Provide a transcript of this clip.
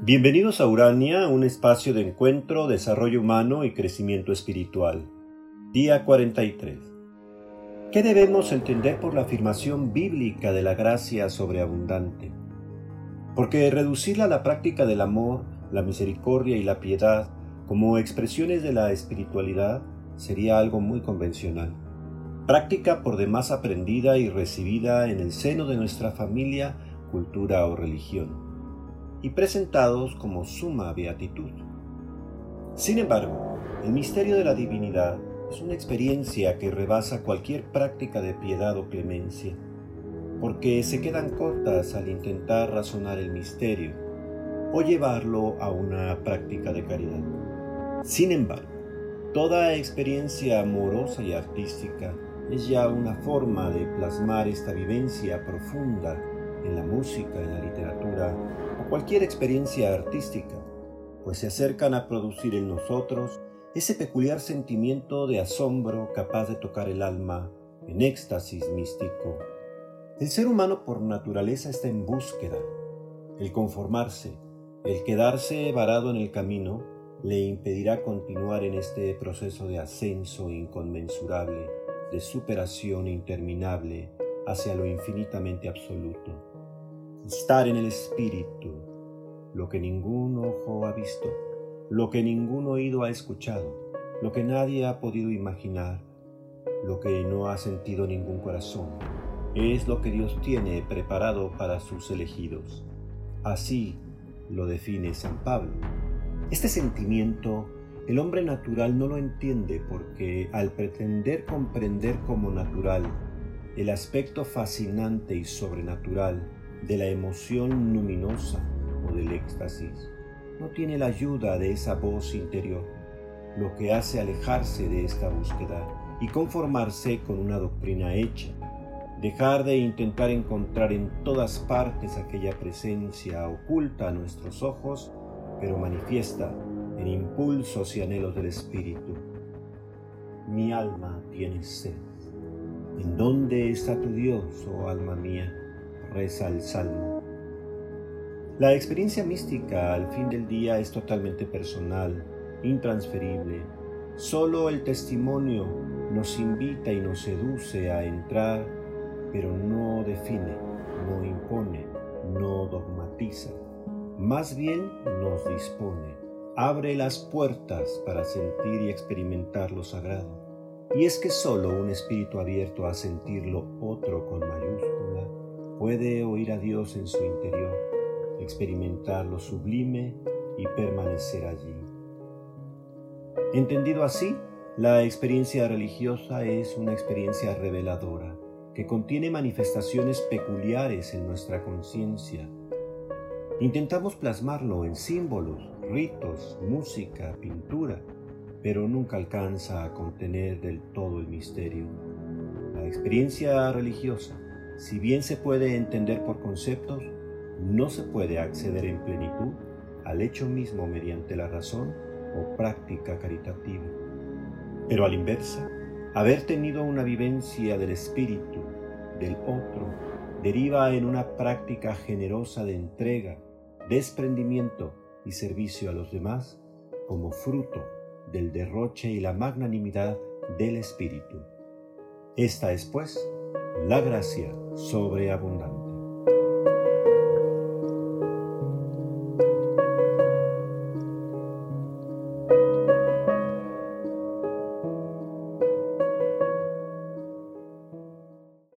Bienvenidos a Urania, un espacio de encuentro, desarrollo humano y crecimiento espiritual. Día 43. ¿Qué debemos entender por la afirmación bíblica de la gracia sobreabundante? Porque reducirla a la práctica del amor, la misericordia y la piedad como expresiones de la espiritualidad sería algo muy convencional. Práctica por demás aprendida y recibida en el seno de nuestra familia, cultura o religión y presentados como suma beatitud. Sin embargo, el misterio de la divinidad es una experiencia que rebasa cualquier práctica de piedad o clemencia, porque se quedan cortas al intentar razonar el misterio o llevarlo a una práctica de caridad. Sin embargo, toda experiencia amorosa y artística es ya una forma de plasmar esta vivencia profunda en la música, en la literatura cualquier experiencia artística, pues se acercan a producir en nosotros ese peculiar sentimiento de asombro capaz de tocar el alma en éxtasis místico. El ser humano por naturaleza está en búsqueda. El conformarse, el quedarse varado en el camino, le impedirá continuar en este proceso de ascenso inconmensurable, de superación interminable hacia lo infinitamente absoluto estar en el Espíritu, lo que ningún ojo ha visto, lo que ningún oído ha escuchado, lo que nadie ha podido imaginar, lo que no ha sentido ningún corazón, es lo que Dios tiene preparado para sus elegidos. Así lo define San Pablo. Este sentimiento el hombre natural no lo entiende porque al pretender comprender como natural el aspecto fascinante y sobrenatural de la emoción luminosa o del éxtasis. No tiene la ayuda de esa voz interior, lo que hace alejarse de esta búsqueda y conformarse con una doctrina hecha, dejar de intentar encontrar en todas partes aquella presencia oculta a nuestros ojos, pero manifiesta en impulsos y anhelos del espíritu. Mi alma tiene sed. ¿En dónde está tu Dios, oh alma mía? Reza el Salmo. La experiencia mística al fin del día es totalmente personal, intransferible. Solo el testimonio nos invita y nos seduce a entrar, pero no define, no impone, no dogmatiza. Más bien nos dispone, abre las puertas para sentir y experimentar lo sagrado. Y es que solo un espíritu abierto a sentirlo otro con mayúscula puede oír a Dios en su interior, experimentar lo sublime y permanecer allí. Entendido así, la experiencia religiosa es una experiencia reveladora que contiene manifestaciones peculiares en nuestra conciencia. Intentamos plasmarlo en símbolos, ritos, música, pintura, pero nunca alcanza a contener del todo el misterio. La experiencia religiosa si bien se puede entender por conceptos, no se puede acceder en plenitud al hecho mismo mediante la razón o práctica caritativa. Pero al inversa, haber tenido una vivencia del espíritu, del otro, deriva en una práctica generosa de entrega, desprendimiento y servicio a los demás como fruto del derroche y la magnanimidad del espíritu. Esta es, pues, la gracia sobreabundante.